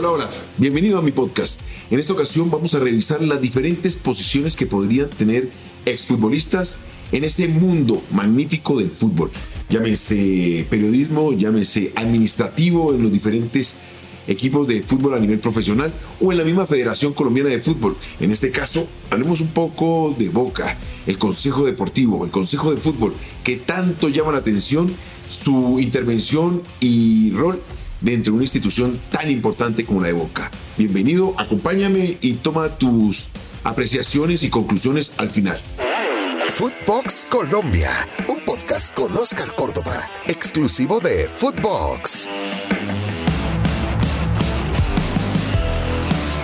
Hola, hola, bienvenido a mi podcast. En esta ocasión vamos a revisar las diferentes posiciones que podrían tener exfutbolistas en ese mundo magnífico del fútbol. Llámese periodismo, llámese administrativo en los diferentes equipos de fútbol a nivel profesional o en la misma Federación Colombiana de Fútbol. En este caso, hablemos un poco de Boca, el Consejo Deportivo, el Consejo de Fútbol, que tanto llama la atención su intervención y rol dentro de una institución tan importante como la de Boca. Bienvenido, acompáñame y toma tus apreciaciones y conclusiones al final. Footbox Colombia, un podcast con Oscar Córdoba, exclusivo de Footbox.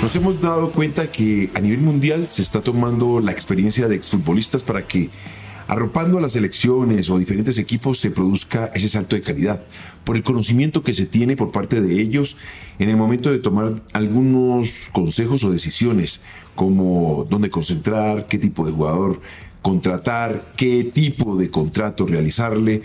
Nos hemos dado cuenta que a nivel mundial se está tomando la experiencia de exfutbolistas para que arropando a las elecciones o diferentes equipos se produzca ese salto de calidad, por el conocimiento que se tiene por parte de ellos en el momento de tomar algunos consejos o decisiones, como dónde concentrar, qué tipo de jugador contratar, qué tipo de contrato realizarle,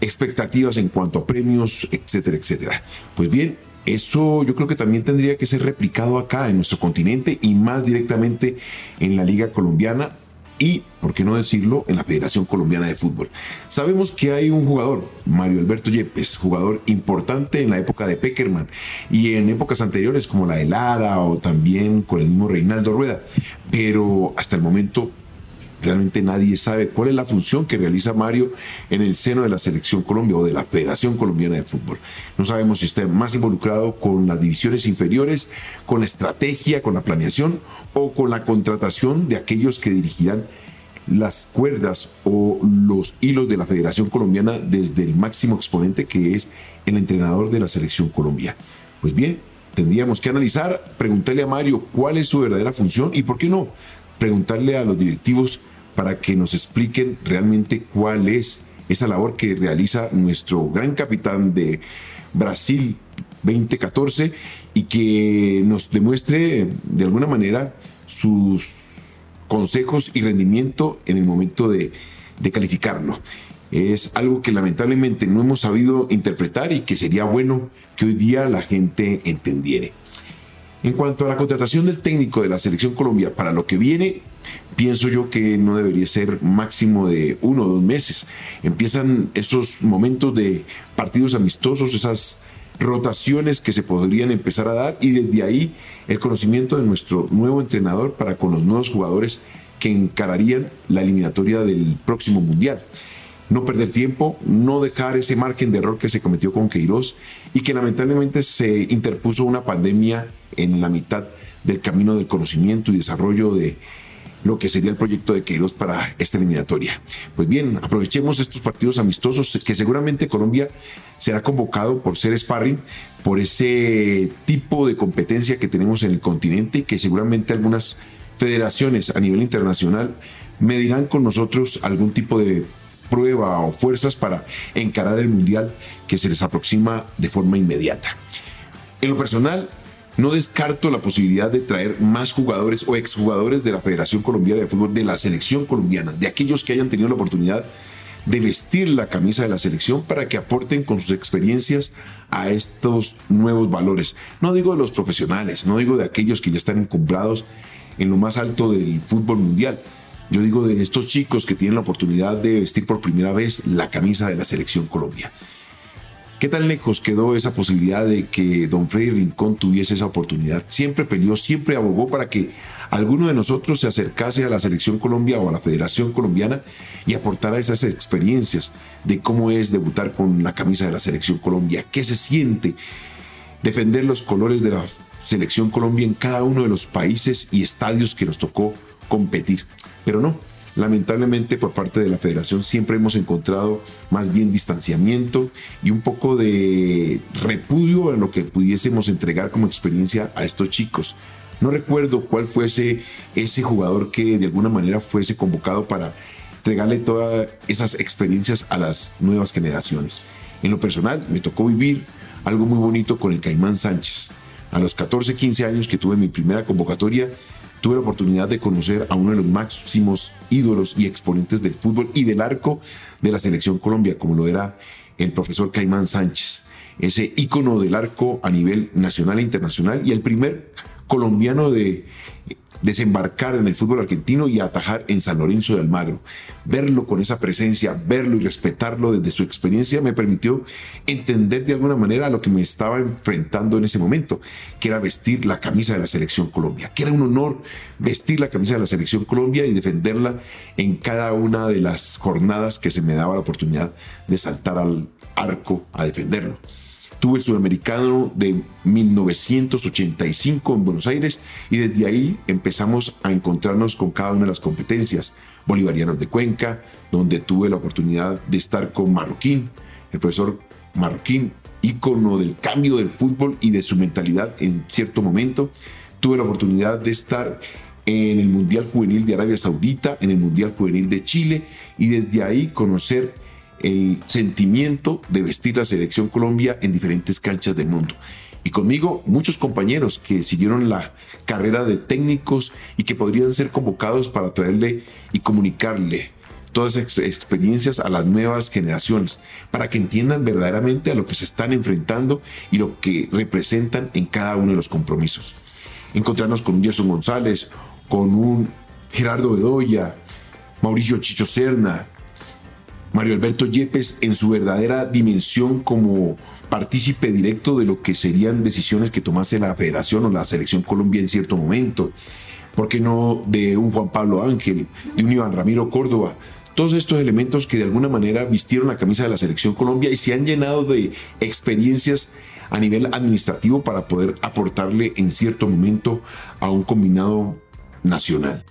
expectativas en cuanto a premios, etcétera, etcétera. Pues bien, eso yo creo que también tendría que ser replicado acá en nuestro continente y más directamente en la Liga Colombiana y, por qué no decirlo, en la Federación Colombiana de Fútbol. Sabemos que hay un jugador, Mario Alberto Yepes, jugador importante en la época de Peckerman y en épocas anteriores como la de Lara o también con el mismo Reinaldo Rueda, pero hasta el momento realmente nadie sabe cuál es la función que realiza Mario en el seno de la Selección Colombia o de la Federación Colombiana de Fútbol. No sabemos si está más involucrado con las divisiones inferiores, con la estrategia, con la planeación o con la contratación de aquellos que dirigirán las cuerdas o los hilos de la Federación Colombiana desde el máximo exponente que es el entrenador de la Selección Colombia. Pues bien, tendríamos que analizar, preguntarle a Mario cuál es su verdadera función y por qué no preguntarle a los directivos para que nos expliquen realmente cuál es esa labor que realiza nuestro gran capitán de Brasil 2014 y que nos demuestre de alguna manera sus consejos y rendimiento en el momento de, de calificarlo. Es algo que lamentablemente no hemos sabido interpretar y que sería bueno que hoy día la gente entendiera. En cuanto a la contratación del técnico de la selección Colombia para lo que viene, pienso yo que no debería ser máximo de uno o dos meses. Empiezan esos momentos de partidos amistosos, esas rotaciones que se podrían empezar a dar y desde ahí el conocimiento de nuestro nuevo entrenador para con los nuevos jugadores que encararían la eliminatoria del próximo mundial no perder tiempo, no dejar ese margen de error que se cometió con Queiroz y que lamentablemente se interpuso una pandemia en la mitad del camino del conocimiento y desarrollo de lo que sería el proyecto de Queiroz para esta eliminatoria. Pues bien, aprovechemos estos partidos amistosos que seguramente Colombia será convocado por ser sparring, por ese tipo de competencia que tenemos en el continente y que seguramente algunas federaciones a nivel internacional medirán con nosotros algún tipo de prueba o fuerzas para encarar el Mundial que se les aproxima de forma inmediata. En lo personal, no descarto la posibilidad de traer más jugadores o exjugadores de la Federación Colombiana de Fútbol, de la selección colombiana, de aquellos que hayan tenido la oportunidad de vestir la camisa de la selección para que aporten con sus experiencias a estos nuevos valores. No digo de los profesionales, no digo de aquellos que ya están encumbrados en lo más alto del fútbol mundial, yo digo de estos chicos que tienen la oportunidad de vestir por primera vez la camisa de la selección Colombia. ¿Qué tan lejos quedó esa posibilidad de que don Freddy Rincón tuviese esa oportunidad? Siempre peleó, siempre abogó para que alguno de nosotros se acercase a la selección Colombia o a la Federación Colombiana y aportara esas experiencias de cómo es debutar con la camisa de la selección Colombia, qué se siente defender los colores de la selección Colombia en cada uno de los países y estadios que nos tocó competir. Pero no, lamentablemente por parte de la federación siempre hemos encontrado más bien distanciamiento y un poco de repudio en lo que pudiésemos entregar como experiencia a estos chicos. No recuerdo cuál fuese ese jugador que de alguna manera fuese convocado para entregarle todas esas experiencias a las nuevas generaciones. En lo personal, me tocó vivir algo muy bonito con el Caimán Sánchez. A los 14, 15 años que tuve mi primera convocatoria, tuve la oportunidad de conocer a uno de los máximos ídolos y exponentes del fútbol y del arco de la selección Colombia, como lo era el profesor Caimán Sánchez. ese ícono del arco a nivel nacional e internacional y el primer colombiano de desembarcar en el fútbol argentino y atajar en San Lorenzo de Almagro. Verlo con esa presencia, verlo y respetarlo desde su experiencia me permitió entender de alguna manera lo que me estaba enfrentando en ese momento, que era vestir la camisa de la selección Colombia, que era un honor vestir la camisa de la selección Colombia y defenderla en cada una de las jornadas que se me daba la oportunidad de saltar al arco a defenderlo. Tuve el Sudamericano de 1985 en Buenos Aires y desde ahí empezamos a encontrarnos con cada una de las competencias. Bolivarianos de Cuenca, donde tuve la oportunidad de estar con Marroquín, el profesor Marroquín, ícono del cambio del fútbol y de su mentalidad en cierto momento. Tuve la oportunidad de estar en el Mundial Juvenil de Arabia Saudita, en el Mundial Juvenil de Chile y desde ahí conocer el sentimiento de vestir la selección Colombia en diferentes canchas del mundo. Y conmigo muchos compañeros que siguieron la carrera de técnicos y que podrían ser convocados para traerle y comunicarle todas esas experiencias a las nuevas generaciones, para que entiendan verdaderamente a lo que se están enfrentando y lo que representan en cada uno de los compromisos. Encontrarnos con un Gerson González, con un Gerardo Bedoya, Mauricio Chicho Serna, Mario Alberto Yepes en su verdadera dimensión como partícipe directo de lo que serían decisiones que tomase la Federación o la Selección Colombia en cierto momento. ¿Por qué no de un Juan Pablo Ángel, de un Iván Ramiro Córdoba? Todos estos elementos que de alguna manera vistieron la camisa de la Selección Colombia y se han llenado de experiencias a nivel administrativo para poder aportarle en cierto momento a un combinado nacional.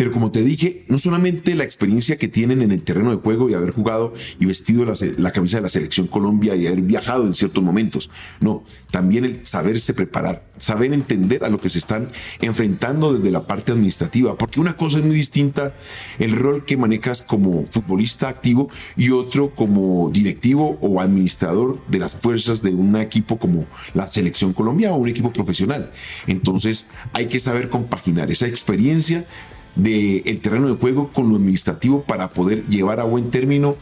Pero como te dije, no solamente la experiencia que tienen en el terreno de juego y haber jugado y vestido la, camisa de la selección Colombia y haber viajado en ciertos momentos, no, también el saberse preparar, saber entender a lo que se están enfrentando desde la parte administrativa, porque una cosa es muy distinta el rol que manejas como futbolista activo y otro como directivo o administrador de las fuerzas de un equipo como la selección Colombia o un equipo profesional. Entonces hay que saber compaginar esa experiencia del terreno de juego con lo administrativo para poder llevar a buen término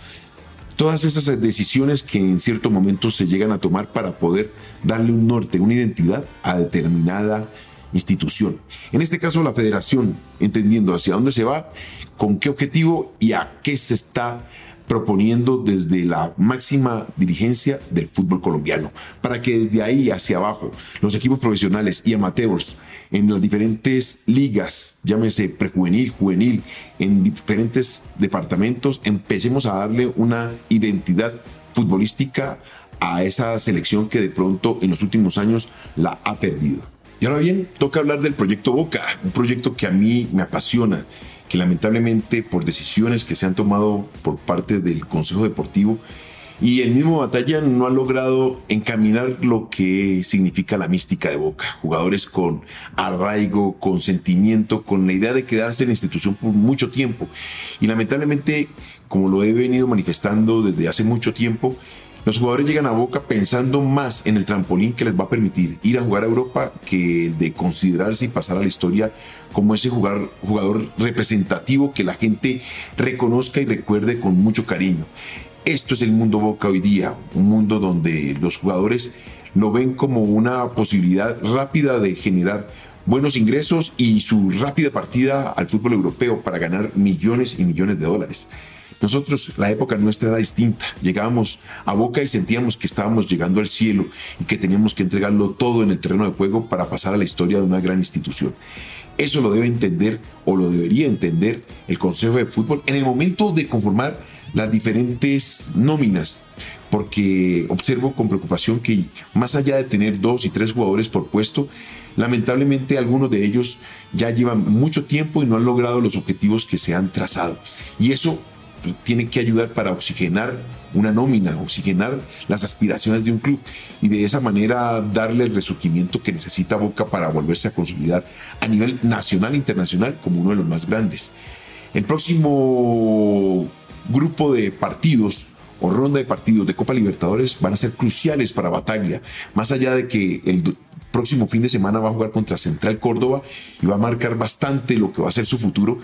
todas esas decisiones que en cierto momento se llegan a tomar para poder darle un norte, una identidad a determinada institución. En este caso la federación, entendiendo hacia dónde se va, con qué objetivo y a qué se está proponiendo desde la máxima dirigencia del fútbol colombiano, para que desde ahí hacia abajo los equipos profesionales y amateurs en las diferentes ligas, llámese prejuvenil, juvenil, en diferentes departamentos, empecemos a darle una identidad futbolística a esa selección que de pronto en los últimos años la ha perdido. Y ahora bien, toca hablar del proyecto Boca, un proyecto que a mí me apasiona que lamentablemente por decisiones que se han tomado por parte del Consejo Deportivo y el mismo Batalla no ha logrado encaminar lo que significa la mística de Boca. Jugadores con arraigo, con sentimiento, con la idea de quedarse en la institución por mucho tiempo. Y lamentablemente, como lo he venido manifestando desde hace mucho tiempo, los jugadores llegan a Boca pensando más en el trampolín que les va a permitir ir a jugar a Europa que de considerarse y pasar a la historia como ese jugador, jugador representativo que la gente reconozca y recuerde con mucho cariño. Esto es el mundo Boca hoy día, un mundo donde los jugadores lo ven como una posibilidad rápida de generar buenos ingresos y su rápida partida al fútbol europeo para ganar millones y millones de dólares. Nosotros, la época nuestra era distinta. Llegábamos a Boca y sentíamos que estábamos llegando al cielo y que teníamos que entregarlo todo en el terreno de juego para pasar a la historia de una gran institución. Eso lo debe entender o lo debería entender el Consejo de Fútbol en el momento de conformar las diferentes nóminas, porque observo con preocupación que más allá de tener dos y tres jugadores por puesto, lamentablemente algunos de ellos ya llevan mucho tiempo y no han logrado los objetivos que se han trazado. Y eso tiene que ayudar para oxigenar una nómina, oxigenar las aspiraciones de un club y de esa manera darle el resurgimiento que necesita Boca para volverse a consolidar a nivel nacional e internacional como uno de los más grandes. El próximo grupo de partidos o ronda de partidos de Copa Libertadores van a ser cruciales para Bataglia, más allá de que el próximo fin de semana va a jugar contra Central Córdoba y va a marcar bastante lo que va a ser su futuro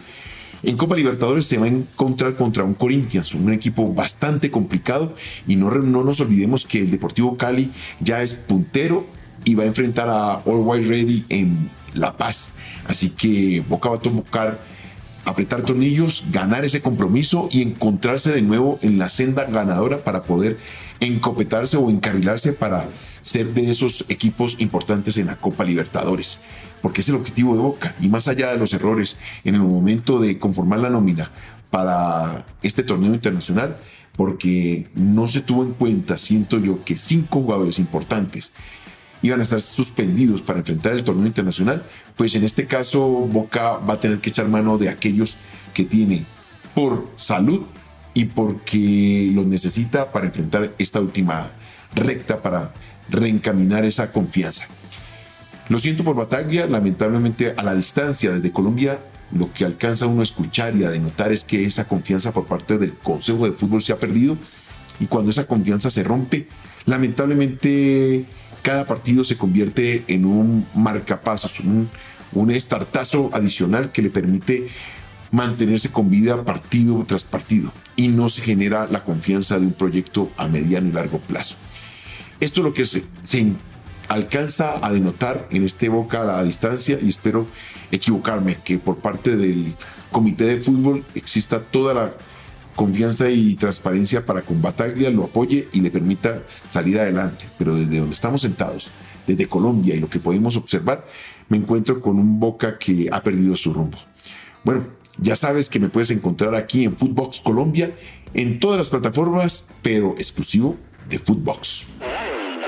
En Copa Libertadores se va a encontrar contra un Corinthians, un equipo bastante complicado y no, no nos olvidemos que el Deportivo Cali ya es puntero y va a enfrentar a All White Ready en La Paz. Así que Boca va a tocar apretar tornillos, ganar ese compromiso y encontrarse de nuevo en la senda ganadora para poder encopetarse o encarrilarse para ser de esos equipos importantes en la Copa Libertadores. Porque es el objetivo de Boca. Y más allá de los errores en el momento de conformar la nómina para este torneo internacional, porque no se tuvo en cuenta, siento yo, que cinco jugadores importantes iban a estar suspendidos para enfrentar el torneo internacional, pues en este caso Boca va a tener que echar mano de aquellos que tienen por salud y porque los necesita para enfrentar esta última recta para reencaminar esa confianza. Lo siento por Bataglia, lamentablemente a la distancia desde Colombia lo que alcanza uno a escuchar y a denotar es que esa confianza por parte del Consejo de Fútbol se ha perdido y cuando esa confianza se rompe, lamentablemente cada partido se convierte en un marcapasos, un, un estartazo adicional que le permite mantenerse con vida partido tras partido y no se genera la confianza de un proyecto a mediano y largo plazo. Esto es lo que se, alcanza a denotar en este Boca a distancia y espero equivocarme, que por parte del comité de fútbol exista toda la confianza y transparencia para con Bataglia lo apoye y le permita salir adelante. Pero desde donde estamos sentados, desde Colombia y lo que podemos observar, me encuentro con un Boca que ha perdido su rumbo. Bueno, ya sabes que me puedes encontrar aquí en Footbox Colombia, en todas las plataformas, pero exclusivo de Footbox.